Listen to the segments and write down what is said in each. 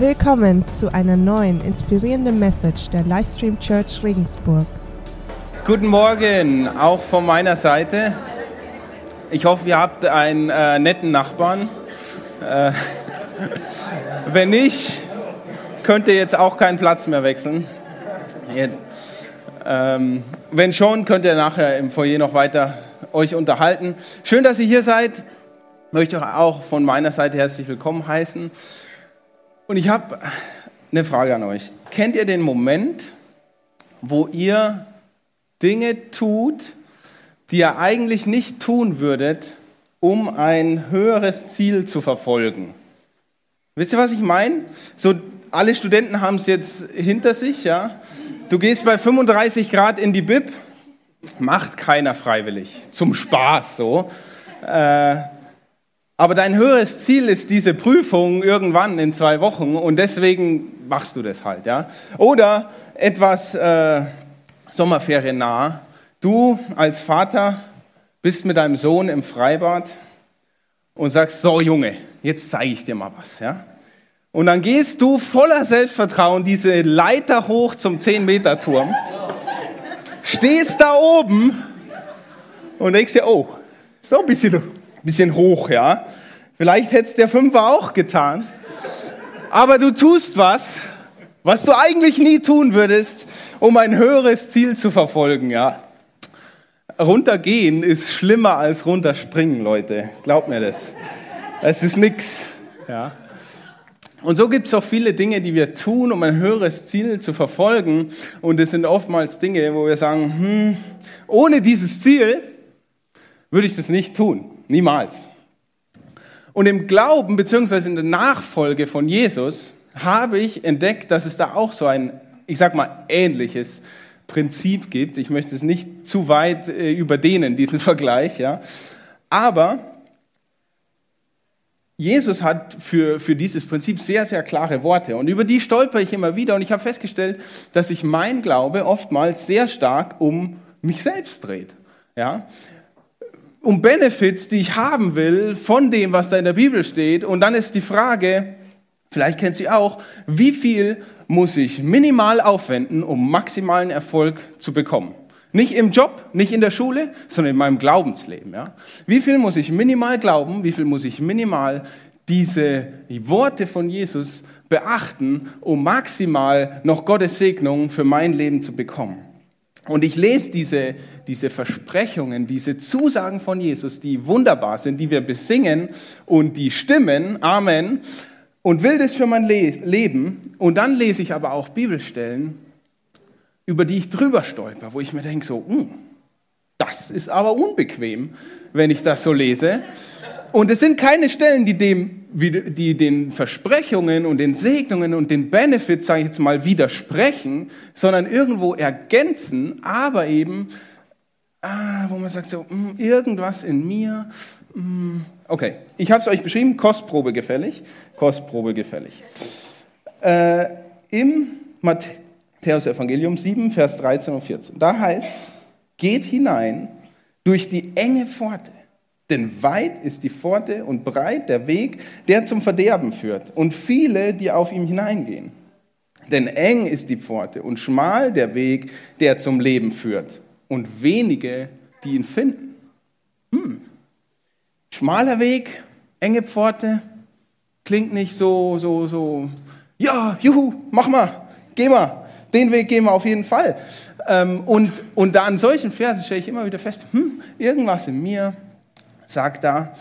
Willkommen zu einer neuen inspirierenden Message der Livestream Church Regensburg. Guten Morgen, auch von meiner Seite. Ich hoffe, ihr habt einen äh, netten Nachbarn. Äh, wenn nicht, könnt ihr jetzt auch keinen Platz mehr wechseln. Ihr, ähm, wenn schon, könnt ihr nachher im Foyer noch weiter euch unterhalten. Schön, dass ihr hier seid. Möchte auch von meiner Seite herzlich willkommen heißen. Und ich habe eine Frage an euch. Kennt ihr den Moment, wo ihr Dinge tut, die ihr eigentlich nicht tun würdet, um ein höheres Ziel zu verfolgen? Wisst ihr, was ich meine? So, alle Studenten haben es jetzt hinter sich, ja. Du gehst bei 35 Grad in die Bib, macht keiner freiwillig, zum Spaß so. Äh, aber dein höheres Ziel ist diese Prüfung irgendwann in zwei Wochen und deswegen machst du das halt, ja. Oder etwas äh, Sommerferien nah. Du als Vater bist mit deinem Sohn im Freibad und sagst, so Junge, jetzt zeige ich dir mal was, ja. Und dann gehst du voller Selbstvertrauen diese Leiter hoch zum 10-Meter-Turm, stehst da oben und denkst dir, oh, ist doch ein bisschen bisschen hoch, ja. Vielleicht hätte es der Fünfer auch getan. Aber du tust was, was du eigentlich nie tun würdest, um ein höheres Ziel zu verfolgen, ja. Runtergehen ist schlimmer als runterspringen, Leute. Glaubt mir das. Es ist nix, ja. Und so gibt es auch viele Dinge, die wir tun, um ein höheres Ziel zu verfolgen. Und es sind oftmals Dinge, wo wir sagen, hm, ohne dieses Ziel würde ich das nicht tun. Niemals. Und im Glauben beziehungsweise in der Nachfolge von Jesus habe ich entdeckt, dass es da auch so ein, ich sag mal, ähnliches Prinzip gibt. Ich möchte es nicht zu weit äh, überdehnen, diesen Vergleich, ja. Aber Jesus hat für, für dieses Prinzip sehr, sehr klare Worte und über die stolper ich immer wieder und ich habe festgestellt, dass sich mein Glaube oftmals sehr stark um mich selbst dreht. Ja? Um Benefits, die ich haben will von dem, was da in der Bibel steht. Und dann ist die Frage, vielleicht kennt sie auch, wie viel muss ich minimal aufwenden, um maximalen Erfolg zu bekommen? Nicht im Job, nicht in der Schule, sondern in meinem Glaubensleben. Ja? Wie viel muss ich minimal glauben? Wie viel muss ich minimal diese Worte von Jesus beachten, um maximal noch Gottes Segnung für mein Leben zu bekommen? Und ich lese diese, diese Versprechungen, diese Zusagen von Jesus, die wunderbar sind, die wir besingen und die stimmen, Amen, und will das für mein Leben. Und dann lese ich aber auch Bibelstellen, über die ich drüber stolper, wo ich mir denke, so, hm, das ist aber unbequem, wenn ich das so lese. Und es sind keine Stellen, die, dem, die den Versprechungen und den Segnungen und den Benefits, sage ich jetzt mal, widersprechen, sondern irgendwo ergänzen, aber eben, ah, wo man sagt so, mh, hm, irgendwas in mir. Mh. Hm. Okay, ich habe es euch beschrieben, Kostprobe gefällig. Kostprobe gefällig. Äh, Im Matthäus Evangelium 7, Vers 13 und 14, da heißt geht hinein durch die enge Pforte. Denn weit ist die Pforte und breit der Weg, der zum Verderben führt, und viele, die auf ihm hineingehen. Denn eng ist die Pforte und schmal der Weg, der zum Leben führt, und wenige, die ihn finden. Hm. Schmaler Weg, enge Pforte, klingt nicht so, so, so, ja, juhu, mach mal, geh mal, den Weg gehen wir auf jeden Fall. Ähm, und, und da an solchen Versen stelle ich immer wieder fest, hm, irgendwas in mir sagt da,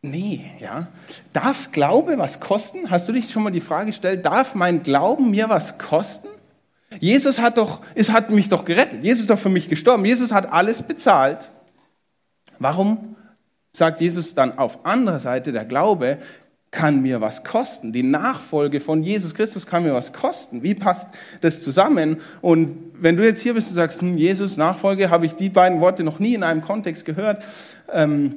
nee, ja. Darf Glaube was kosten? Hast du dich schon mal die Frage gestellt, darf mein Glauben mir was kosten? Jesus hat doch, es hat mich doch gerettet. Jesus ist doch für mich gestorben. Jesus hat alles bezahlt. Warum sagt Jesus dann auf anderer Seite, der Glaube kann mir was kosten. Die Nachfolge von Jesus Christus kann mir was kosten. Wie passt das zusammen? Und wenn du jetzt hier bist und sagst, hm, Jesus Nachfolge, habe ich die beiden Worte noch nie in einem Kontext gehört, ähm,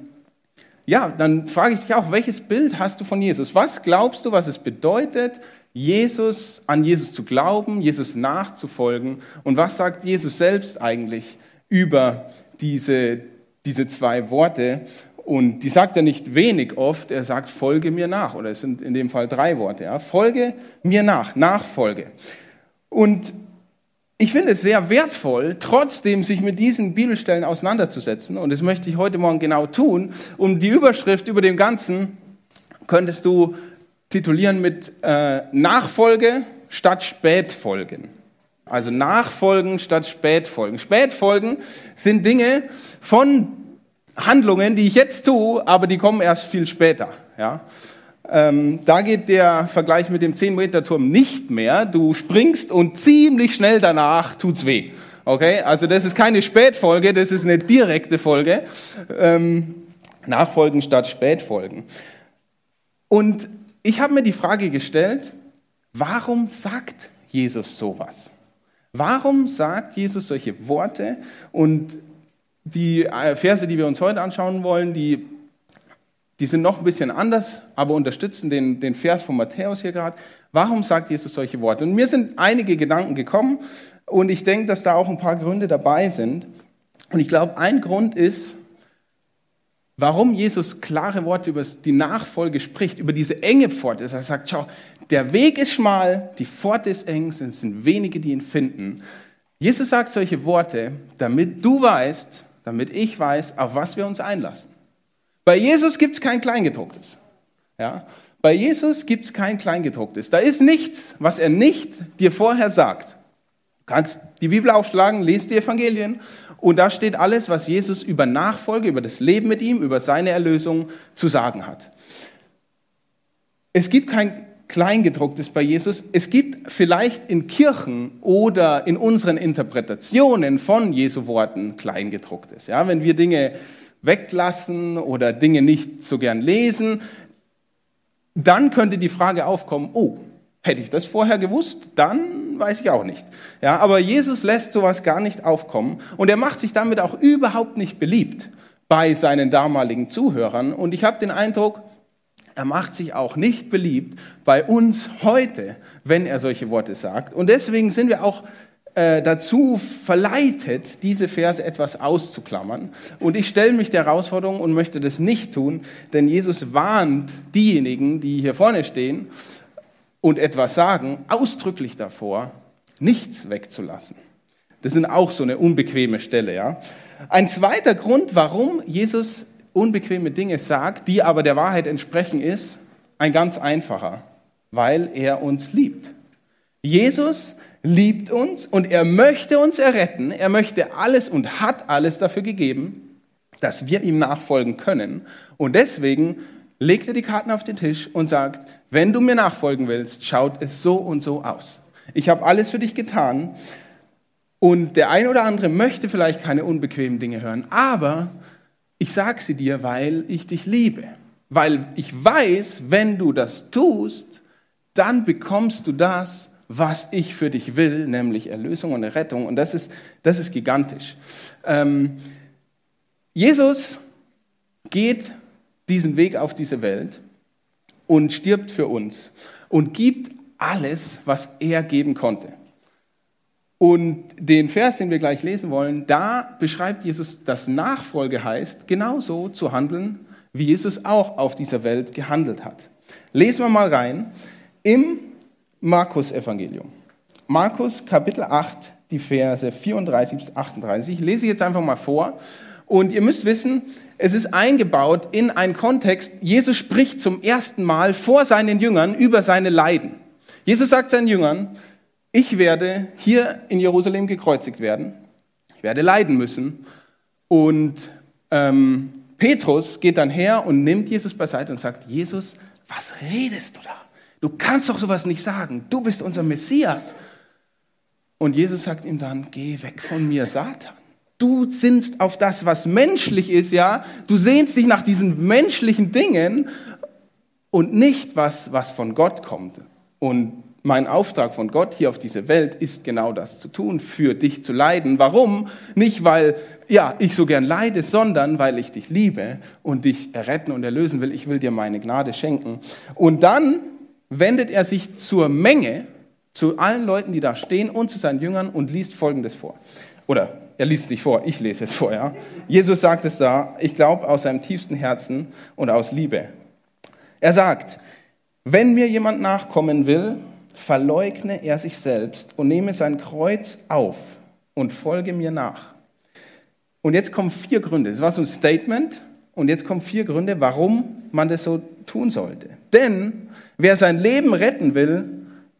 ja, dann frage ich dich auch, welches Bild hast du von Jesus? Was glaubst du, was es bedeutet, Jesus, an Jesus zu glauben, Jesus nachzufolgen? Und was sagt Jesus selbst eigentlich über diese, diese zwei Worte? Und die sagt er nicht wenig oft, er sagt, folge mir nach. Oder es sind in dem Fall drei Worte. Ja? Folge mir nach, Nachfolge. Und ich finde es sehr wertvoll, trotzdem sich mit diesen Bibelstellen auseinanderzusetzen. Und das möchte ich heute Morgen genau tun. Um die Überschrift über dem Ganzen könntest du titulieren mit äh, Nachfolge statt Spätfolgen. Also Nachfolgen statt Spätfolgen. Spätfolgen sind Dinge von Handlungen, die ich jetzt tue, aber die kommen erst viel später. Ja? Ähm, da geht der Vergleich mit dem 10-Meter-Turm nicht mehr. Du springst und ziemlich schnell danach tut's weh. Okay, also das ist keine Spätfolge, das ist eine direkte Folge. Ähm, Nachfolgen statt Spätfolgen. Und ich habe mir die Frage gestellt, warum sagt Jesus sowas? Warum sagt Jesus solche Worte? Und die äh, Verse, die wir uns heute anschauen wollen, die die sind noch ein bisschen anders, aber unterstützen den, den Vers von Matthäus hier gerade. Warum sagt Jesus solche Worte? Und mir sind einige Gedanken gekommen und ich denke, dass da auch ein paar Gründe dabei sind. Und ich glaube, ein Grund ist, warum Jesus klare Worte über die Nachfolge spricht, über diese enge Pforte. Er sagt, schau, der Weg ist schmal, die Pforte ist eng, es sind wenige, die ihn finden. Jesus sagt solche Worte, damit du weißt, damit ich weiß, auf was wir uns einlassen. Bei Jesus gibt es kein Kleingedrucktes. Ja? Bei Jesus gibt es kein Kleingedrucktes. Da ist nichts, was er nicht dir vorher sagt. Du kannst die Bibel aufschlagen, lest die Evangelien und da steht alles, was Jesus über Nachfolge, über das Leben mit ihm, über seine Erlösung zu sagen hat. Es gibt kein Kleingedrucktes bei Jesus. Es gibt vielleicht in Kirchen oder in unseren Interpretationen von Jesu Worten Kleingedrucktes. Ja, wenn wir Dinge weglassen oder Dinge nicht so gern lesen, dann könnte die Frage aufkommen, oh, hätte ich das vorher gewusst, dann weiß ich auch nicht. Ja, aber Jesus lässt sowas gar nicht aufkommen und er macht sich damit auch überhaupt nicht beliebt bei seinen damaligen Zuhörern und ich habe den Eindruck, er macht sich auch nicht beliebt bei uns heute, wenn er solche Worte sagt. Und deswegen sind wir auch äh, dazu verleitet, diese Verse etwas auszuklammern. Und ich stelle mich der Herausforderung und möchte das nicht tun, denn Jesus warnt diejenigen, die hier vorne stehen und etwas sagen, ausdrücklich davor, nichts wegzulassen. Das sind auch so eine unbequeme Stelle, ja. Ein zweiter Grund, warum Jesus unbequeme Dinge sagt, die aber der Wahrheit entsprechen, ist ein ganz einfacher, weil er uns liebt. Jesus liebt uns und er möchte uns erretten. Er möchte alles und hat alles dafür gegeben, dass wir ihm nachfolgen können. Und deswegen legt er die Karten auf den Tisch und sagt, wenn du mir nachfolgen willst, schaut es so und so aus. Ich habe alles für dich getan. Und der ein oder andere möchte vielleicht keine unbequemen Dinge hören, aber ich sage sie dir, weil ich dich liebe. Weil ich weiß, wenn du das tust, dann bekommst du das, was ich für dich will, nämlich Erlösung und Errettung. Und das ist, das ist gigantisch. Ähm, Jesus geht diesen Weg auf diese Welt und stirbt für uns und gibt alles, was er geben konnte. Und den Vers, den wir gleich lesen wollen, da beschreibt Jesus, dass Nachfolge heißt, genauso zu handeln, wie Jesus auch auf dieser Welt gehandelt hat. Lesen wir mal rein im Markus Evangelium. Markus Kapitel 8, die Verse 34 bis 38. Ich lese jetzt einfach mal vor. Und ihr müsst wissen, es ist eingebaut in einen Kontext. Jesus spricht zum ersten Mal vor seinen Jüngern über seine Leiden. Jesus sagt seinen Jüngern, ich werde hier in Jerusalem gekreuzigt werden. Ich werde leiden müssen. Und ähm, Petrus geht dann her und nimmt Jesus beiseite und sagt, Jesus, was redest du da? Du kannst doch sowas nicht sagen. Du bist unser Messias. Und Jesus sagt ihm dann, geh weg von mir, Satan. Du sinnst auf das, was menschlich ist, ja. Du sehnst dich nach diesen menschlichen Dingen und nicht was, was von Gott kommt. Und mein Auftrag von Gott hier auf diese Welt ist genau das zu tun, für dich zu leiden. Warum? Nicht, weil ja, ich so gern leide, sondern weil ich dich liebe und dich erretten und erlösen will. Ich will dir meine Gnade schenken. Und dann wendet er sich zur Menge, zu allen Leuten, die da stehen und zu seinen Jüngern und liest Folgendes vor. Oder er liest nicht vor, ich lese es vor, ja. Jesus sagt es da, ich glaube aus seinem tiefsten Herzen und aus Liebe. Er sagt, wenn mir jemand nachkommen will, verleugne er sich selbst und nehme sein Kreuz auf und folge mir nach. Und jetzt kommen vier Gründe. Das war so ein Statement. Und jetzt kommen vier Gründe, warum man das so tun sollte. Denn wer sein Leben retten will,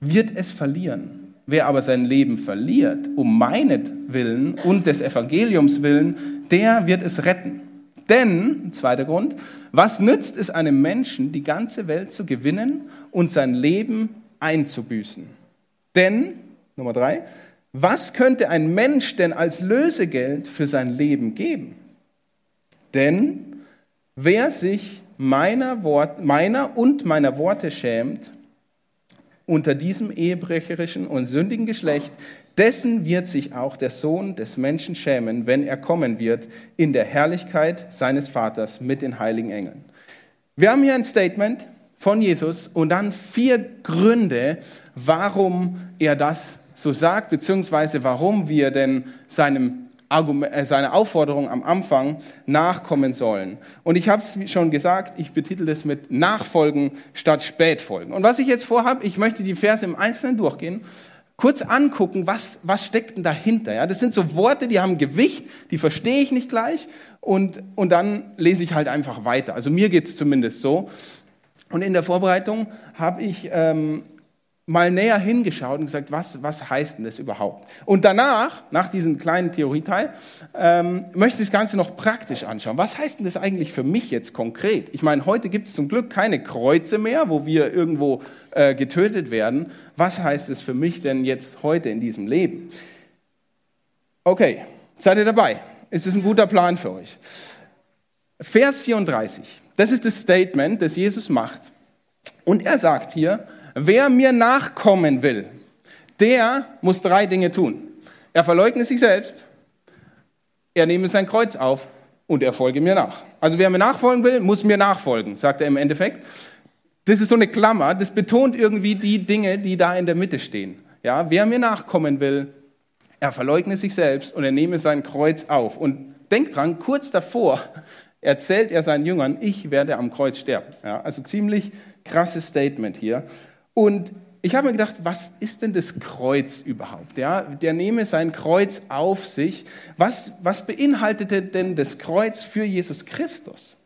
wird es verlieren. Wer aber sein Leben verliert, um meinetwillen und des Evangeliums willen, der wird es retten. Denn, zweiter Grund, was nützt es einem Menschen, die ganze Welt zu gewinnen und sein Leben einzubüßen? Denn, Nummer drei, was könnte ein Mensch denn als Lösegeld für sein Leben geben? Denn wer sich meiner, Wort, meiner und meiner Worte schämt, unter diesem ehebrecherischen und sündigen Geschlecht, dessen wird sich auch der Sohn des Menschen schämen, wenn er kommen wird in der Herrlichkeit seines Vaters mit den heiligen Engeln. Wir haben hier ein Statement von Jesus und dann vier Gründe, warum er das so sagt, beziehungsweise warum wir denn seinem Argument, äh, seine Aufforderung am Anfang nachkommen sollen. Und ich habe es schon gesagt, ich betitel das mit Nachfolgen statt Spätfolgen. Und was ich jetzt vorhabe, ich möchte die Verse im Einzelnen durchgehen, kurz angucken, was, was steckt denn dahinter. Ja? Das sind so Worte, die haben Gewicht, die verstehe ich nicht gleich und, und dann lese ich halt einfach weiter. Also mir geht es zumindest so. Und in der Vorbereitung habe ich ähm, mal näher hingeschaut und gesagt, was, was heißt denn das überhaupt? Und danach, nach diesem kleinen Theorieteil, ähm, möchte ich das Ganze noch praktisch anschauen. Was heißt denn das eigentlich für mich jetzt konkret? Ich meine, heute gibt es zum Glück keine Kreuze mehr, wo wir irgendwo äh, getötet werden. Was heißt es für mich denn jetzt heute in diesem Leben? Okay, seid ihr dabei? Ist es ein guter Plan für euch? Vers 34, das ist das Statement, das Jesus macht. Und er sagt hier, wer mir nachkommen will, der muss drei Dinge tun. Er verleugne sich selbst, er nehme sein Kreuz auf und er folge mir nach. Also wer mir nachfolgen will, muss mir nachfolgen, sagt er im Endeffekt. Das ist so eine Klammer, das betont irgendwie die Dinge, die da in der Mitte stehen. Ja, wer mir nachkommen will, er verleugne sich selbst und er nehme sein Kreuz auf. Und denkt dran, kurz davor erzählt er seinen Jüngern, ich werde am Kreuz sterben. Ja, also ziemlich krasses Statement hier. Und ich habe mir gedacht, was ist denn das Kreuz überhaupt? Ja, der nehme sein Kreuz auf sich. Was, was beinhaltete denn das Kreuz für Jesus Christus?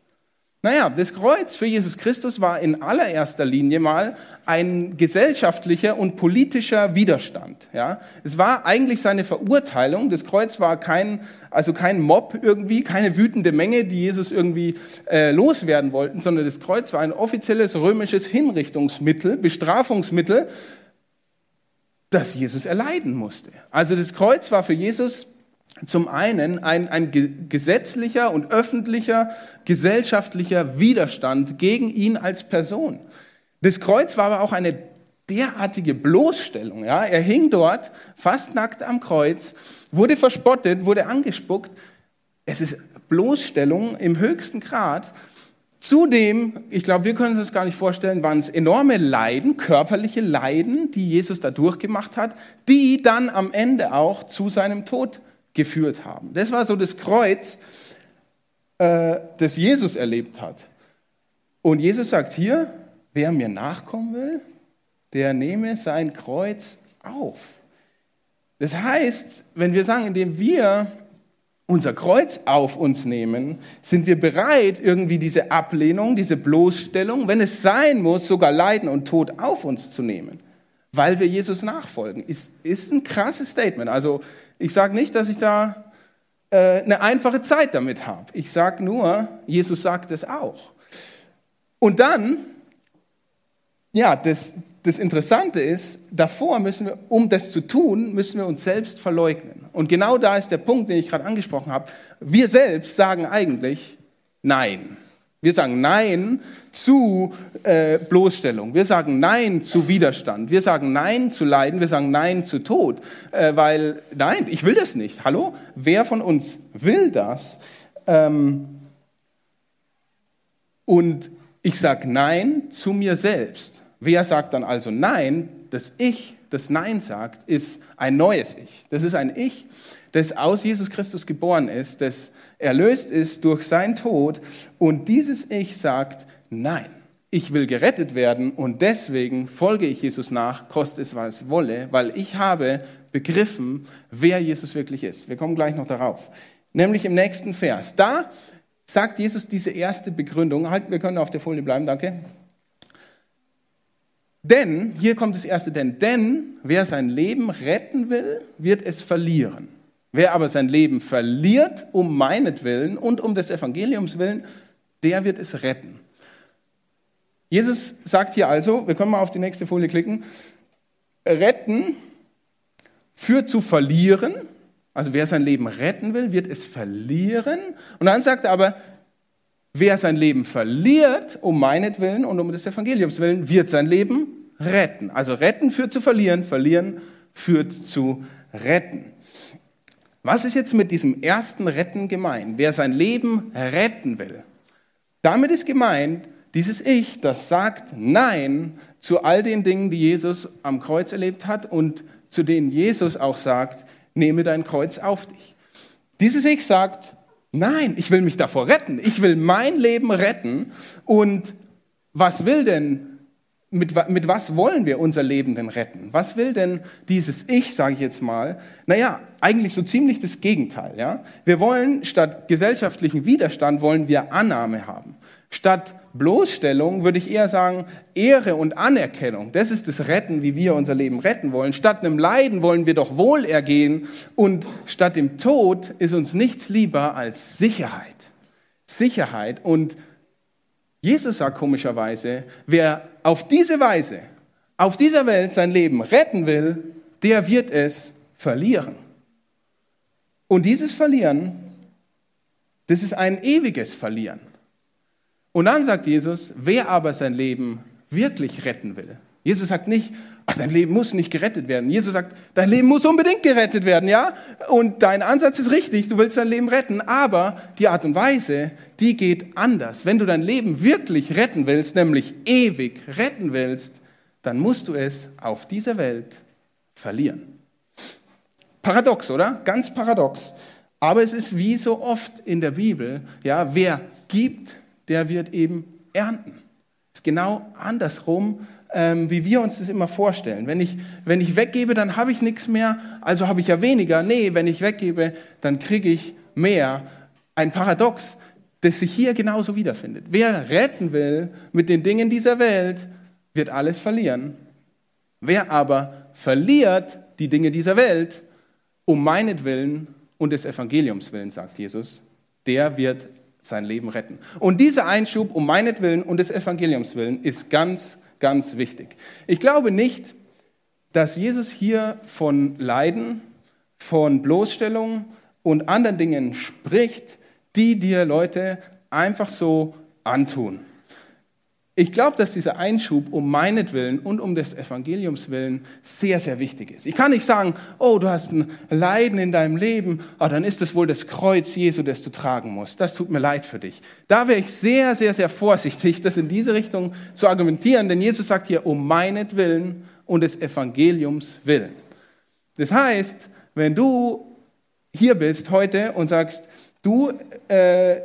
Naja, das Kreuz für Jesus Christus war in allererster Linie mal ein gesellschaftlicher und politischer Widerstand. Ja, es war eigentlich seine Verurteilung. Das Kreuz war kein, also kein Mob irgendwie, keine wütende Menge, die Jesus irgendwie äh, loswerden wollten, sondern das Kreuz war ein offizielles römisches Hinrichtungsmittel, Bestrafungsmittel, das Jesus erleiden musste. Also das Kreuz war für Jesus zum einen ein, ein gesetzlicher und öffentlicher gesellschaftlicher Widerstand gegen ihn als Person. Das Kreuz war aber auch eine derartige Bloßstellung. Ja? Er hing dort fast nackt am Kreuz, wurde verspottet, wurde angespuckt. Es ist Bloßstellung im höchsten Grad. Zudem, ich glaube, wir können uns das gar nicht vorstellen, waren es enorme Leiden, körperliche Leiden, die Jesus da durchgemacht hat, die dann am Ende auch zu seinem Tod geführt haben. Das war so das Kreuz, äh, das Jesus erlebt hat. Und Jesus sagt hier, wer mir nachkommen will, der nehme sein Kreuz auf. Das heißt, wenn wir sagen, indem wir unser Kreuz auf uns nehmen, sind wir bereit, irgendwie diese Ablehnung, diese Bloßstellung, wenn es sein muss, sogar Leiden und Tod auf uns zu nehmen, weil wir Jesus nachfolgen. Ist, ist ein krasses Statement. Also ich sage nicht, dass ich da äh, eine einfache Zeit damit habe. Ich sage nur, Jesus sagt es auch. Und dann, ja, das, das Interessante ist, davor müssen wir, um das zu tun, müssen wir uns selbst verleugnen. Und genau da ist der Punkt, den ich gerade angesprochen habe. Wir selbst sagen eigentlich Nein. Wir sagen Nein zu äh, Bloßstellung. Wir sagen Nein zu Widerstand. Wir sagen Nein zu Leiden. Wir sagen Nein zu Tod. Äh, weil, nein, ich will das nicht. Hallo? Wer von uns will das? Ähm, und ich sage Nein zu mir selbst. Wer sagt dann also Nein? Das Ich, das Nein sagt, ist ein neues Ich. Das ist ein Ich, das aus Jesus Christus geboren ist, das erlöst ist durch seinen Tod. Und dieses Ich sagt, nein, ich will gerettet werden und deswegen folge ich Jesus nach, koste es, was wolle, weil ich habe begriffen, wer Jesus wirklich ist. Wir kommen gleich noch darauf. Nämlich im nächsten Vers. Da sagt Jesus diese erste Begründung. Halt, wir können auf der Folie bleiben, danke. Denn, hier kommt das erste Denn, denn wer sein Leben retten will, wird es verlieren. Wer aber sein Leben verliert um meinetwillen und um des Evangeliums willen, der wird es retten. Jesus sagt hier also, wir können mal auf die nächste Folie klicken, retten führt zu verlieren, also wer sein Leben retten will, wird es verlieren. Und dann sagt er aber, wer sein Leben verliert, um meinetwillen und um des Evangeliums willen, wird sein Leben retten. Also retten führt zu verlieren, verlieren führt zu retten. Was ist jetzt mit diesem ersten Retten gemeint? Wer sein Leben retten will. Damit ist gemeint dieses Ich, das sagt Nein zu all den Dingen, die Jesus am Kreuz erlebt hat und zu denen Jesus auch sagt, nehme dein Kreuz auf dich. Dieses Ich sagt, nein, ich will mich davor retten. Ich will mein Leben retten. Und was will denn, mit, mit was wollen wir unser Leben denn retten? Was will denn dieses Ich, sage ich jetzt mal? Naja, eigentlich so ziemlich das Gegenteil. Ja? Wir wollen statt gesellschaftlichen Widerstand, wollen wir Annahme haben. Statt Bloßstellung würde ich eher sagen, Ehre und Anerkennung. Das ist das Retten, wie wir unser Leben retten wollen. Statt einem Leiden wollen wir doch Wohlergehen und statt dem Tod ist uns nichts lieber als Sicherheit. Sicherheit. Und Jesus sagt komischerweise, wer auf diese Weise, auf dieser Welt sein Leben retten will, der wird es verlieren. Und dieses Verlieren, das ist ein ewiges Verlieren. Und dann sagt Jesus, wer aber sein Leben wirklich retten will. Jesus sagt nicht, ach, dein Leben muss nicht gerettet werden. Jesus sagt, dein Leben muss unbedingt gerettet werden, ja? Und dein Ansatz ist richtig, du willst dein Leben retten, aber die Art und Weise, die geht anders. Wenn du dein Leben wirklich retten willst, nämlich ewig retten willst, dann musst du es auf dieser Welt verlieren. Paradox, oder? Ganz paradox. Aber es ist wie so oft in der Bibel, ja, wer gibt, der wird eben ernten. Das ist genau andersrum, ähm, wie wir uns das immer vorstellen. Wenn ich, wenn ich weggebe, dann habe ich nichts mehr, also habe ich ja weniger. Nee, wenn ich weggebe, dann kriege ich mehr. Ein Paradox, das sich hier genauso wiederfindet. Wer retten will mit den Dingen dieser Welt, wird alles verlieren. Wer aber verliert die Dinge dieser Welt, um meinetwillen und des Evangeliums willen, sagt Jesus, der wird sein Leben retten. Und dieser Einschub um meinetwillen und des Evangeliums willen ist ganz, ganz wichtig. Ich glaube nicht, dass Jesus hier von Leiden, von Bloßstellung und anderen Dingen spricht, die dir Leute einfach so antun. Ich glaube, dass dieser Einschub um meinetwillen und um des Evangeliums willen sehr, sehr wichtig ist. Ich kann nicht sagen, oh, du hast ein Leiden in deinem Leben, oh, dann ist es wohl das Kreuz Jesu, das du tragen musst. Das tut mir leid für dich. Da wäre ich sehr, sehr, sehr vorsichtig, das in diese Richtung zu argumentieren, denn Jesus sagt hier um meinetwillen und des Evangeliums willen. Das heißt, wenn du hier bist heute und sagst, du äh,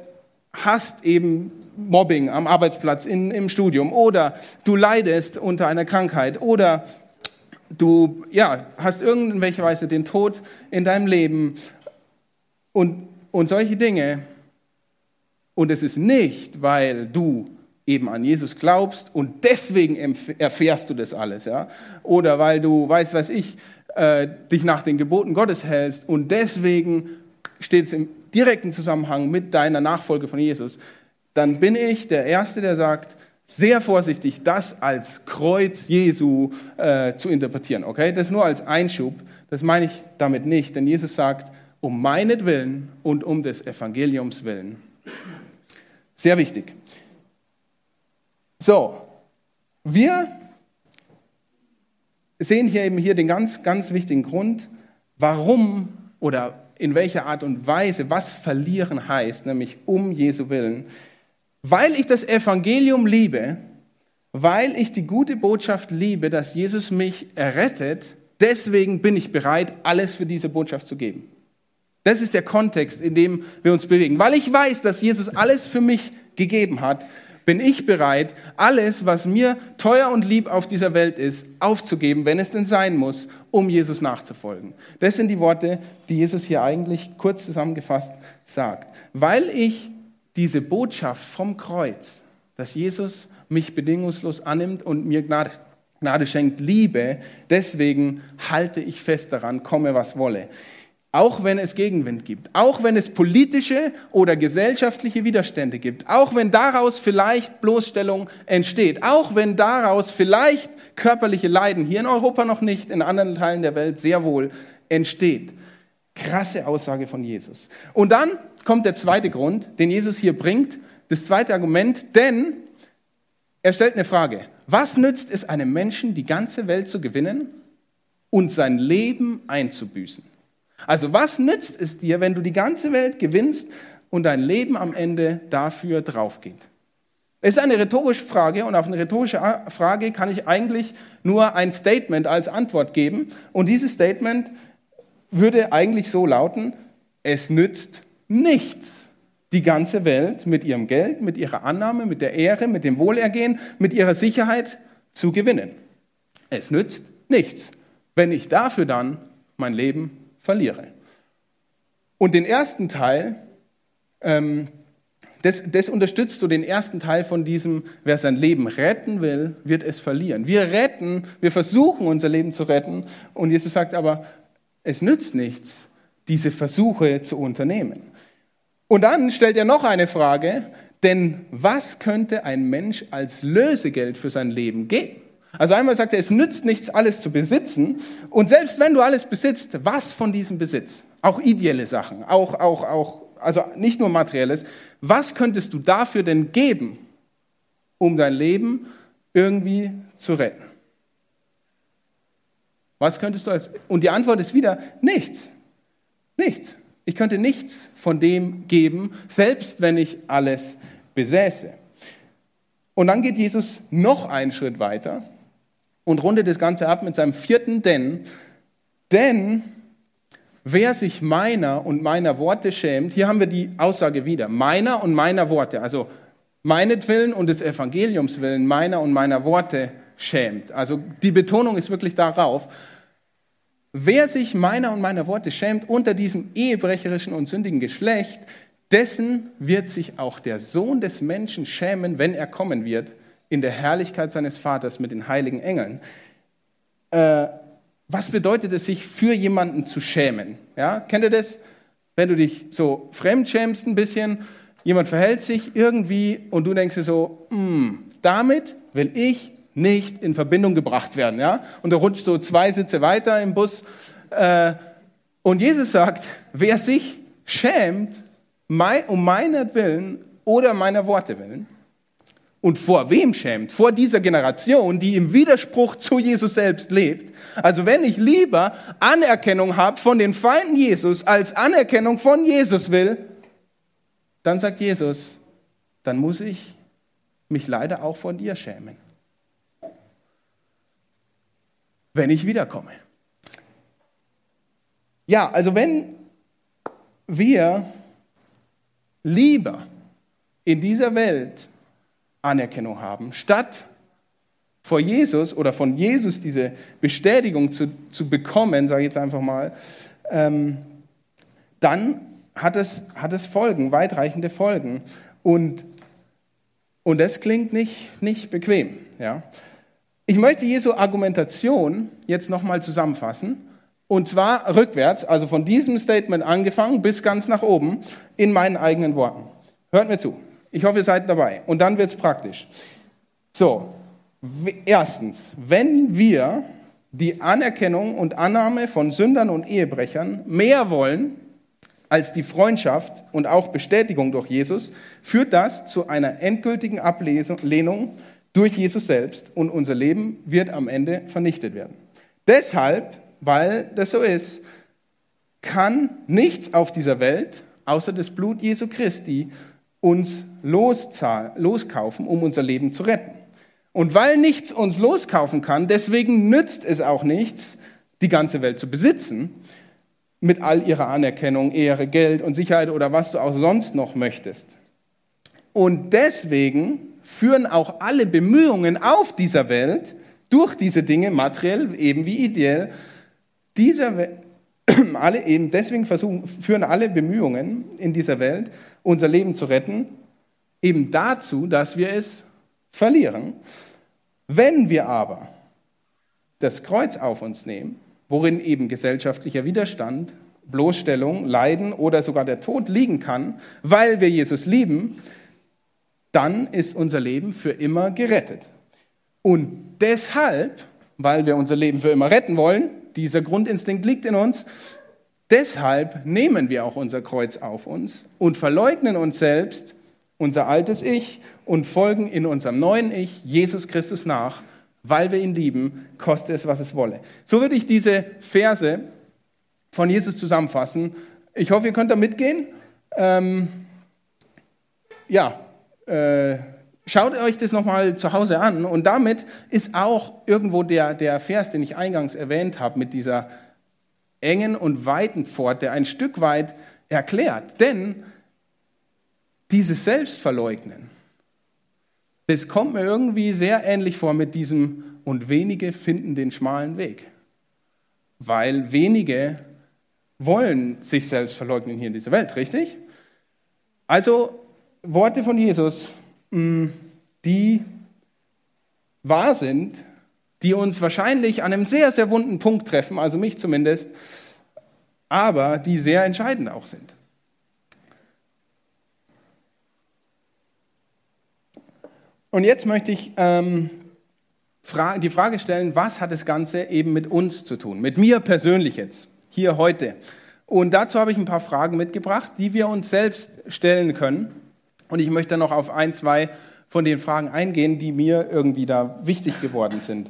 hast eben Mobbing am Arbeitsplatz, in, im Studium oder du leidest unter einer Krankheit oder du ja, hast irgendwelche Weise den Tod in deinem Leben und, und solche Dinge. Und es ist nicht, weil du eben an Jesus glaubst und deswegen erfährst du das alles, ja? Oder weil du, weißt was ich, äh, dich nach den Geboten Gottes hältst und deswegen steht es im direkten Zusammenhang mit deiner Nachfolge von Jesus dann bin ich der Erste, der sagt, sehr vorsichtig, das als Kreuz Jesu äh, zu interpretieren. Okay, das nur als Einschub. Das meine ich damit nicht, denn Jesus sagt, um meinetwillen und um des Evangeliums willen. Sehr wichtig. So, wir sehen hier eben hier den ganz, ganz wichtigen Grund, warum oder in welcher Art und Weise, was verlieren heißt, nämlich um Jesu willen. Weil ich das Evangelium liebe, weil ich die gute Botschaft liebe, dass Jesus mich errettet, deswegen bin ich bereit, alles für diese Botschaft zu geben. Das ist der Kontext, in dem wir uns bewegen. Weil ich weiß, dass Jesus alles für mich gegeben hat, bin ich bereit, alles, was mir teuer und lieb auf dieser Welt ist, aufzugeben, wenn es denn sein muss, um Jesus nachzufolgen. Das sind die Worte, die Jesus hier eigentlich kurz zusammengefasst sagt. Weil ich diese Botschaft vom Kreuz, dass Jesus mich bedingungslos annimmt und mir Gnade, Gnade schenkt, liebe, deswegen halte ich fest daran, komme was wolle. Auch wenn es Gegenwind gibt, auch wenn es politische oder gesellschaftliche Widerstände gibt, auch wenn daraus vielleicht Bloßstellung entsteht, auch wenn daraus vielleicht körperliche Leiden, hier in Europa noch nicht, in anderen Teilen der Welt sehr wohl entsteht. Krasse Aussage von Jesus. Und dann kommt der zweite Grund, den Jesus hier bringt, das zweite Argument, denn er stellt eine Frage. Was nützt es einem Menschen, die ganze Welt zu gewinnen und sein Leben einzubüßen? Also was nützt es dir, wenn du die ganze Welt gewinnst und dein Leben am Ende dafür draufgeht? Es ist eine rhetorische Frage und auf eine rhetorische Frage kann ich eigentlich nur ein Statement als Antwort geben. Und dieses Statement würde eigentlich so lauten, es nützt nichts, die ganze Welt mit ihrem Geld, mit ihrer Annahme, mit der Ehre, mit dem Wohlergehen, mit ihrer Sicherheit zu gewinnen. Es nützt nichts, wenn ich dafür dann mein Leben verliere. Und den ersten Teil, ähm, das, das unterstützt so den ersten Teil von diesem, wer sein Leben retten will, wird es verlieren. Wir retten, wir versuchen unser Leben zu retten und Jesus sagt aber, es nützt nichts, diese Versuche zu unternehmen. Und dann stellt er noch eine Frage, denn was könnte ein Mensch als Lösegeld für sein Leben geben? Also einmal sagt er, es nützt nichts, alles zu besitzen. Und selbst wenn du alles besitzt, was von diesem Besitz? Auch ideelle Sachen, auch, auch, auch, also nicht nur materielles. Was könntest du dafür denn geben, um dein Leben irgendwie zu retten? Was könntest du als, und die Antwort ist wieder nichts. Nichts. Ich könnte nichts von dem geben, selbst wenn ich alles besäße. Und dann geht Jesus noch einen Schritt weiter und rundet das Ganze ab mit seinem vierten Denn. Denn wer sich meiner und meiner Worte schämt, hier haben wir die Aussage wieder, meiner und meiner Worte, also meinetwillen und des Evangeliums willen, meiner und meiner Worte schämt. Also die Betonung ist wirklich darauf, wer sich meiner und meiner Worte schämt unter diesem ehebrecherischen und sündigen Geschlecht, dessen wird sich auch der Sohn des Menschen schämen, wenn er kommen wird in der Herrlichkeit seines Vaters mit den heiligen Engeln. Äh, was bedeutet es, sich für jemanden zu schämen? Ja, kennt ihr das? Wenn du dich so fremd schämst ein bisschen, jemand verhält sich irgendwie und du denkst dir so, hm, damit will ich nicht in Verbindung gebracht werden. Ja? Und du rutscht so zwei Sitze weiter im Bus. Äh, und Jesus sagt, wer sich schämt, um meinetwillen oder meiner Worte willen, und vor wem schämt? Vor dieser Generation, die im Widerspruch zu Jesus selbst lebt. Also wenn ich lieber Anerkennung habe von den Feinden Jesus als Anerkennung von Jesus will, dann sagt Jesus, dann muss ich mich leider auch von dir schämen. Wenn ich wiederkomme. Ja, also wenn wir lieber in dieser Welt Anerkennung haben, statt vor Jesus oder von Jesus diese Bestätigung zu, zu bekommen, sage ich jetzt einfach mal, ähm, dann hat es, hat es Folgen, weitreichende Folgen. Und, und das klingt nicht, nicht bequem. Ja? Ich möchte Jesu Argumentation jetzt nochmal zusammenfassen. Und zwar rückwärts, also von diesem Statement angefangen bis ganz nach oben, in meinen eigenen Worten. Hört mir zu. Ich hoffe, ihr seid dabei. Und dann wird es praktisch. So, erstens, wenn wir die Anerkennung und Annahme von Sündern und Ehebrechern mehr wollen als die Freundschaft und auch Bestätigung durch Jesus, führt das zu einer endgültigen Ablehnung durch Jesus selbst und unser Leben wird am Ende vernichtet werden. Deshalb, weil das so ist, kann nichts auf dieser Welt außer das Blut Jesu Christi uns loskaufen, um unser Leben zu retten. Und weil nichts uns loskaufen kann, deswegen nützt es auch nichts, die ganze Welt zu besitzen. mit all ihrer Anerkennung, Ehre, Geld und Sicherheit oder was du auch sonst noch möchtest. Und deswegen führen auch alle Bemühungen auf dieser Welt durch diese Dinge, materiell eben wie ideell, dieser alle eben deswegen versuchen, führen alle Bemühungen in dieser Welt, unser Leben zu retten, eben dazu, dass wir es verlieren. Wenn wir aber das Kreuz auf uns nehmen, worin eben gesellschaftlicher Widerstand, Bloßstellung, Leiden oder sogar der Tod liegen kann, weil wir Jesus lieben, dann ist unser Leben für immer gerettet. Und deshalb, weil wir unser Leben für immer retten wollen, dieser Grundinstinkt liegt in uns, deshalb nehmen wir auch unser Kreuz auf uns und verleugnen uns selbst, unser altes Ich und folgen in unserem neuen Ich, Jesus Christus, nach, weil wir ihn lieben, koste es, was es wolle. So würde ich diese Verse von Jesus zusammenfassen. Ich hoffe, ihr könnt da mitgehen. Ähm, ja, äh, schaut euch das nochmal zu Hause an. Und damit ist auch irgendwo der, der Vers, den ich eingangs erwähnt habe, mit dieser engen und weiten Pforte ein Stück weit erklärt. Denn dieses Selbstverleugnen, das kommt mir irgendwie sehr ähnlich vor mit diesem und wenige finden den schmalen Weg. Weil wenige wollen sich selbst verleugnen hier in dieser Welt, richtig? Also Worte von Jesus, mm, die wahr sind, die uns wahrscheinlich an einem sehr, sehr wunden Punkt treffen, also mich zumindest, aber die sehr entscheidend auch sind. Und jetzt möchte ich ähm, die Frage stellen, was hat das Ganze eben mit uns zu tun, mit mir persönlich jetzt, hier heute. Und dazu habe ich ein paar Fragen mitgebracht, die wir uns selbst stellen können. Und ich möchte noch auf ein, zwei von den Fragen eingehen, die mir irgendwie da wichtig geworden sind.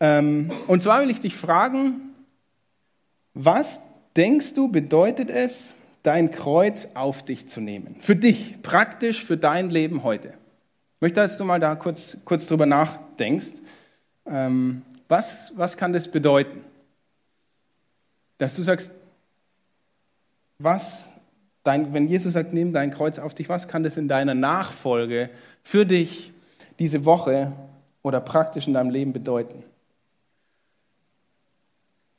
Ähm, und zwar will ich dich fragen, was denkst du, bedeutet es, dein Kreuz auf dich zu nehmen? Für dich, praktisch für dein Leben heute. Ich möchte, dass du mal da kurz, kurz drüber nachdenkst. Ähm, was, was kann das bedeuten? Dass du sagst, was dein, wenn Jesus sagt, nimm dein Kreuz auf dich, was kann das in deiner Nachfolge für dich diese Woche oder praktisch in deinem Leben bedeuten?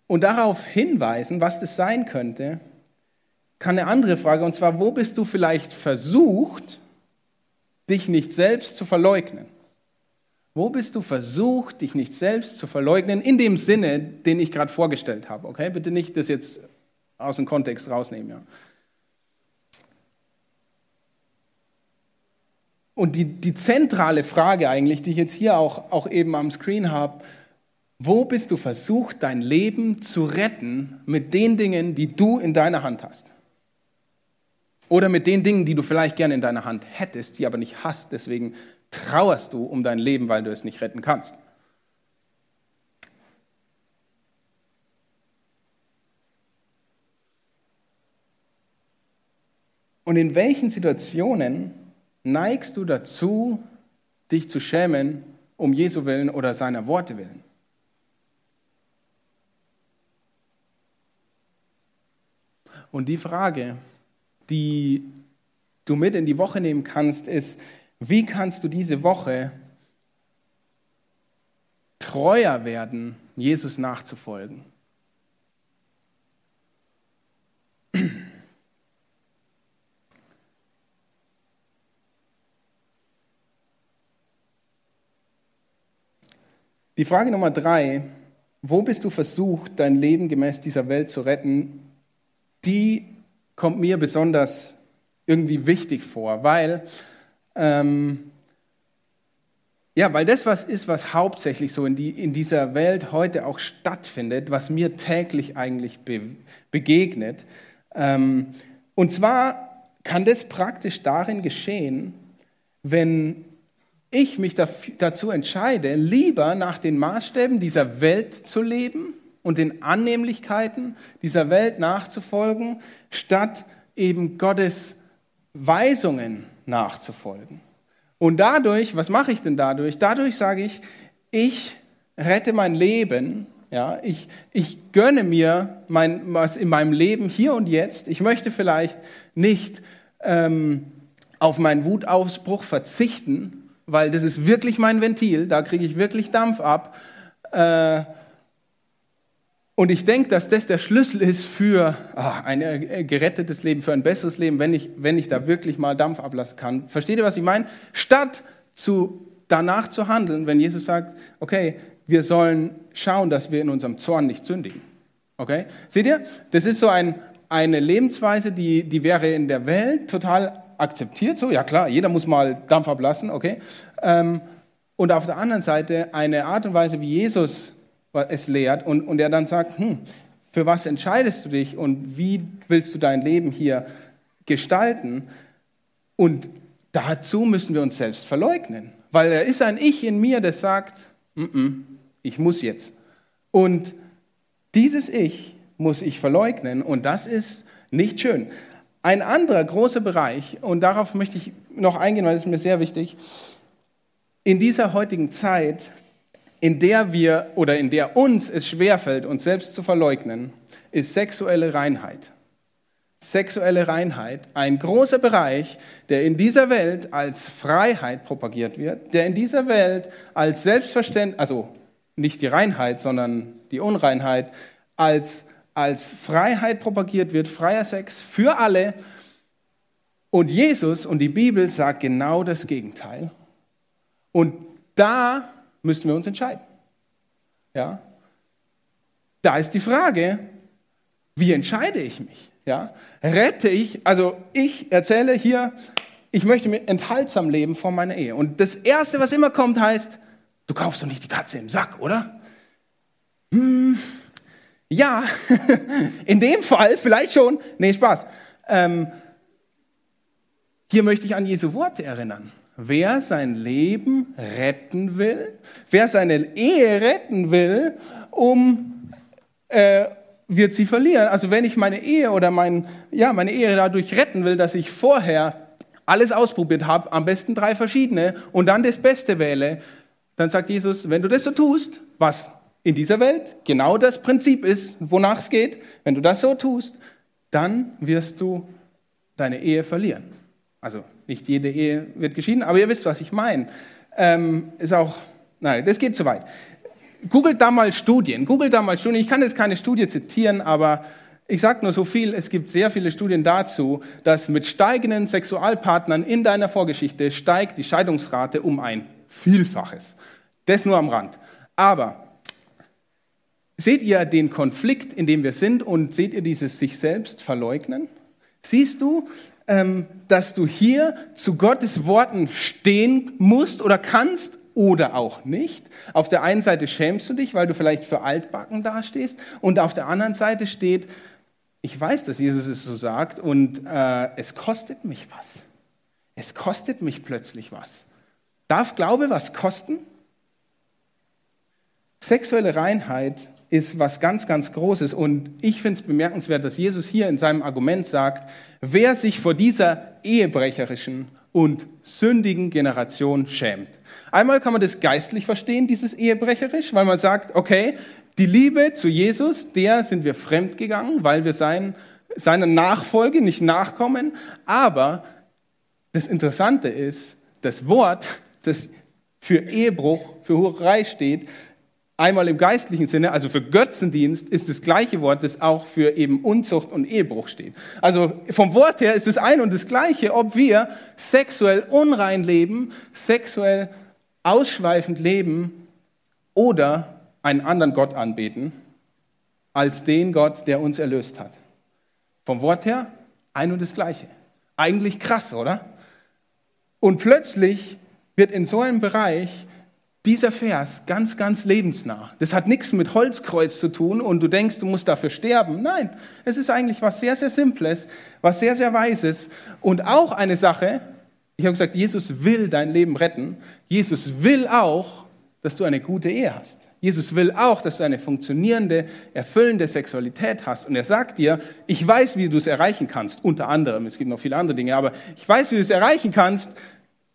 Und darauf hinweisen, was das sein könnte, kann eine andere Frage, und zwar, wo bist du vielleicht versucht, dich nicht selbst zu verleugnen? Wo bist du versucht, dich nicht selbst zu verleugnen, in dem Sinne, den ich gerade vorgestellt habe? Okay, bitte nicht das jetzt aus dem Kontext rausnehmen. Ja. Und die, die zentrale Frage eigentlich, die ich jetzt hier auch, auch eben am Screen habe, wo bist du versucht, dein Leben zu retten mit den Dingen, die du in deiner Hand hast? Oder mit den Dingen, die du vielleicht gerne in deiner Hand hättest, die aber nicht hast. Deswegen trauerst du um dein Leben, weil du es nicht retten kannst. Und in welchen Situationen neigst du dazu, dich zu schämen um Jesu willen oder seiner Worte willen? Und die Frage, die du mit in die Woche nehmen kannst, ist, wie kannst du diese Woche treuer werden, Jesus nachzufolgen? Die Frage Nummer drei, wo bist du versucht, dein Leben gemäß dieser Welt zu retten, die kommt mir besonders irgendwie wichtig vor, weil, ähm, ja, weil das was ist, was hauptsächlich so in, die, in dieser Welt heute auch stattfindet, was mir täglich eigentlich be, begegnet. Ähm, und zwar kann das praktisch darin geschehen, wenn ich mich dazu entscheide, lieber nach den Maßstäben dieser Welt zu leben und den Annehmlichkeiten dieser Welt nachzufolgen, statt eben Gottes Weisungen nachzufolgen. Und dadurch, was mache ich denn dadurch? Dadurch sage ich, ich rette mein Leben Ja, ich, ich gönne mir mein, was in meinem Leben hier und jetzt. Ich möchte vielleicht nicht ähm, auf meinen Wutausbruch verzichten, weil das ist wirklich mein Ventil, da kriege ich wirklich Dampf ab. Äh, und ich denke, dass das der Schlüssel ist für ach, ein äh, gerettetes Leben, für ein besseres Leben, wenn ich, wenn ich da wirklich mal Dampf ablassen kann. Versteht ihr, was ich meine? Statt zu, danach zu handeln, wenn Jesus sagt, okay, wir sollen schauen, dass wir in unserem Zorn nicht sündigen. Okay? Seht ihr? Das ist so ein, eine Lebensweise, die, die wäre in der Welt total akzeptiert. So, ja klar, jeder muss mal Dampf ablassen, okay? Ähm, und auf der anderen Seite eine Art und Weise, wie Jesus es lehrt und, und er dann sagt, hm, für was entscheidest du dich und wie willst du dein Leben hier gestalten? Und dazu müssen wir uns selbst verleugnen, weil er ist ein Ich in mir, das sagt, mm -mm, ich muss jetzt. Und dieses Ich muss ich verleugnen und das ist nicht schön. Ein anderer großer Bereich, und darauf möchte ich noch eingehen, weil ist mir sehr wichtig, in dieser heutigen Zeit in der wir oder in der uns es schwerfällt, uns selbst zu verleugnen, ist sexuelle Reinheit. Sexuelle Reinheit, ein großer Bereich, der in dieser Welt als Freiheit propagiert wird, der in dieser Welt als Selbstverständnis, also nicht die Reinheit, sondern die Unreinheit, als, als Freiheit propagiert wird, freier Sex für alle. Und Jesus und die Bibel sagt genau das Gegenteil. Und da müssen wir uns entscheiden. Ja? Da ist die Frage, wie entscheide ich mich? Ja? Rette ich, also ich erzähle hier, ich möchte mit enthaltsam leben vor meiner Ehe. Und das Erste, was immer kommt, heißt, du kaufst doch nicht die Katze im Sack, oder? Hm, ja, in dem Fall vielleicht schon. Nee, Spaß. Ähm, hier möchte ich an Jesu Worte erinnern. Wer sein Leben retten will, wer seine Ehe retten will, um äh, wird sie verlieren. Also wenn ich meine Ehe oder mein, ja, meine Ehe dadurch retten will, dass ich vorher alles ausprobiert habe, am besten drei verschiedene und dann das Beste wähle, dann sagt Jesus, wenn du das so tust, was in dieser Welt genau das Prinzip ist, wonach es geht, wenn du das so tust, dann wirst du deine Ehe verlieren. Also nicht jede Ehe wird geschieden, aber ihr wisst, was ich meine. Ähm, ist auch, nein, das geht zu weit. Googelt da mal Studien, googelt da mal Studien. Ich kann jetzt keine Studie zitieren, aber ich sage nur so viel, es gibt sehr viele Studien dazu, dass mit steigenden Sexualpartnern in deiner Vorgeschichte steigt die Scheidungsrate um ein Vielfaches. Das nur am Rand. Aber seht ihr den Konflikt, in dem wir sind und seht ihr dieses sich selbst verleugnen? Siehst du, ähm, dass du hier zu Gottes Worten stehen musst oder kannst oder auch nicht. Auf der einen Seite schämst du dich, weil du vielleicht für altbacken dastehst und auf der anderen Seite steht, ich weiß, dass Jesus es so sagt und äh, es kostet mich was. Es kostet mich plötzlich was. Darf Glaube was kosten? Sexuelle Reinheit ist was ganz, ganz Großes. Und ich finde es bemerkenswert, dass Jesus hier in seinem Argument sagt, wer sich vor dieser ehebrecherischen und sündigen Generation schämt. Einmal kann man das geistlich verstehen, dieses ehebrecherisch, weil man sagt, okay, die Liebe zu Jesus, der sind wir fremd gegangen, weil wir sein, seiner Nachfolge nicht nachkommen. Aber das Interessante ist, das Wort, das für Ehebruch, für Hurerei steht, einmal im geistlichen Sinne, also für Götzendienst, ist das gleiche Wort, das auch für eben Unzucht und Ehebruch steht. Also vom Wort her ist es ein und das gleiche, ob wir sexuell unrein leben, sexuell ausschweifend leben oder einen anderen Gott anbeten, als den Gott, der uns erlöst hat. Vom Wort her ein und das gleiche. Eigentlich krass, oder? Und plötzlich wird in so einem Bereich dieser Vers ganz, ganz lebensnah. Das hat nichts mit Holzkreuz zu tun und du denkst, du musst dafür sterben. Nein, es ist eigentlich was sehr, sehr Simples, was sehr, sehr Weises und auch eine Sache, ich habe gesagt, Jesus will dein Leben retten. Jesus will auch, dass du eine gute Ehe hast. Jesus will auch, dass du eine funktionierende, erfüllende Sexualität hast. Und er sagt dir, ich weiß, wie du es erreichen kannst. Unter anderem, es gibt noch viele andere Dinge, aber ich weiß, wie du es erreichen kannst.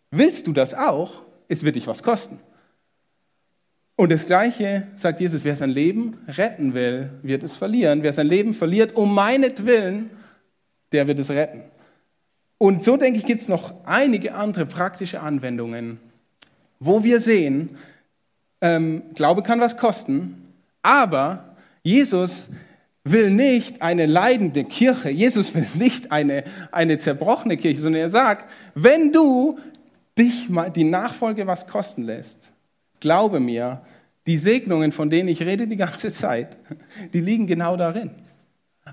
Willst du das auch? Es wird dich was kosten. Und das Gleiche sagt Jesus, wer sein Leben retten will, wird es verlieren. Wer sein Leben verliert, um meinetwillen, der wird es retten. Und so denke ich, gibt es noch einige andere praktische Anwendungen, wo wir sehen, ähm, Glaube kann was kosten, aber Jesus will nicht eine leidende Kirche, Jesus will nicht eine, eine zerbrochene Kirche, sondern er sagt, wenn du dich mal die Nachfolge was kosten lässt, glaube mir, die Segnungen, von denen ich rede die ganze Zeit, die liegen genau darin.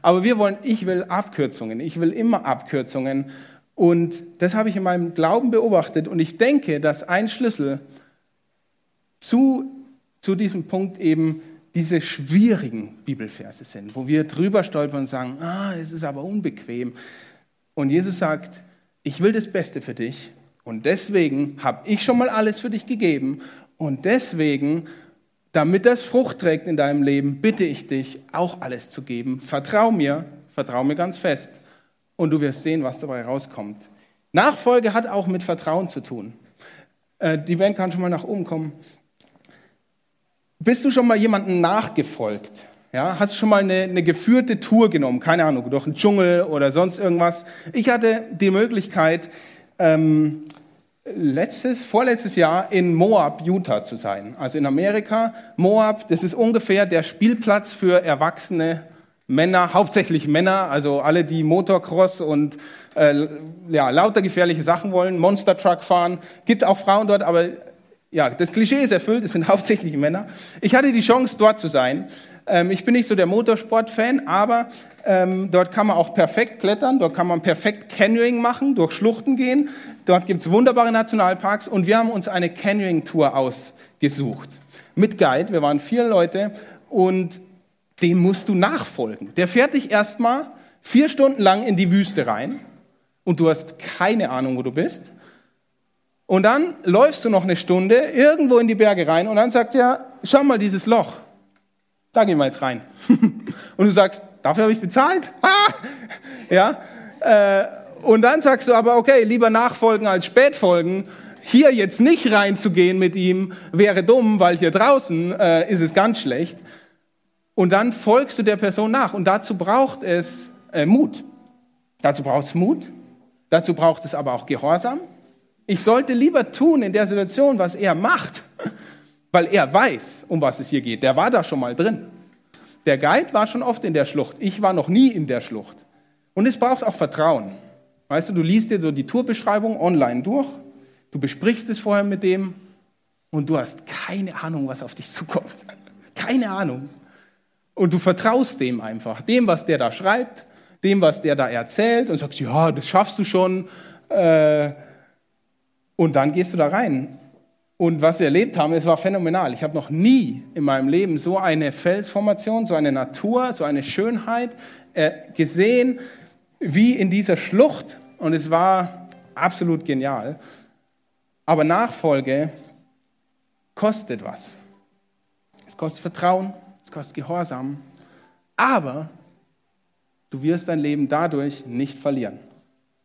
Aber wir wollen, ich will Abkürzungen, ich will immer Abkürzungen. Und das habe ich in meinem Glauben beobachtet. Und ich denke, dass ein Schlüssel zu, zu diesem Punkt eben diese schwierigen Bibelverse sind, wo wir drüber stolpern und sagen, ah, das ist aber unbequem. Und Jesus sagt, ich will das Beste für dich und deswegen habe ich schon mal alles für dich gegeben und deswegen, damit das Frucht trägt in deinem Leben, bitte ich dich, auch alles zu geben. Vertrau mir, vertrau mir ganz fest und du wirst sehen, was dabei rauskommt. Nachfolge hat auch mit Vertrauen zu tun. Äh, die Band kann schon mal nach oben kommen. Bist du schon mal jemandem nachgefolgt? Ja, hast du schon mal eine, eine geführte Tour genommen? Keine Ahnung, durch den Dschungel oder sonst irgendwas. Ich hatte die Möglichkeit, ähm, letztes, vorletztes Jahr in Moab, Utah zu sein. Also in Amerika. Moab, das ist ungefähr der Spielplatz für erwachsene Männer, hauptsächlich Männer, also alle, die Motocross und äh, ja, lauter gefährliche Sachen wollen, Monster Truck fahren. Gibt auch Frauen dort, aber ja, das Klischee ist erfüllt, es sind hauptsächlich Männer. Ich hatte die Chance, dort zu sein. Ähm, ich bin nicht so der Motorsport-Fan, aber ähm, dort kann man auch perfekt klettern, dort kann man perfekt Canyoning machen, durch Schluchten gehen. Dort gibt es wunderbare Nationalparks und wir haben uns eine Canyoning-Tour ausgesucht. Mit Guide, wir waren vier Leute und dem musst du nachfolgen. Der fährt dich erstmal vier Stunden lang in die Wüste rein und du hast keine Ahnung, wo du bist. Und dann läufst du noch eine Stunde irgendwo in die Berge rein und dann sagt er, schau mal dieses Loch. Da gehen wir jetzt rein. und du sagst, dafür habe ich bezahlt? ja. Äh, und dann sagst du aber, okay, lieber nachfolgen als spätfolgen. Hier jetzt nicht reinzugehen mit ihm wäre dumm, weil hier draußen äh, ist es ganz schlecht. Und dann folgst du der Person nach. Und dazu braucht es äh, Mut. Dazu braucht es Mut. Dazu braucht es aber auch Gehorsam. Ich sollte lieber tun in der Situation, was er macht, weil er weiß, um was es hier geht. Der war da schon mal drin. Der Guide war schon oft in der Schlucht. Ich war noch nie in der Schlucht. Und es braucht auch Vertrauen. Weißt du, du liest dir so die Tourbeschreibung online durch, du besprichst es vorher mit dem und du hast keine Ahnung, was auf dich zukommt. Keine Ahnung. Und du vertraust dem einfach, dem, was der da schreibt, dem, was der da erzählt und sagst, ja, das schaffst du schon. Äh, und dann gehst du da rein. Und was wir erlebt haben, es war phänomenal. Ich habe noch nie in meinem Leben so eine Felsformation, so eine Natur, so eine Schönheit äh, gesehen wie in dieser Schlucht. Und es war absolut genial. Aber Nachfolge kostet was. Es kostet Vertrauen, es kostet Gehorsam. Aber du wirst dein Leben dadurch nicht verlieren.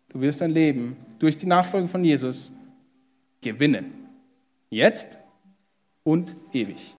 Du wirst dein Leben durch die Nachfolge von Jesus gewinnen. Jetzt und ewig.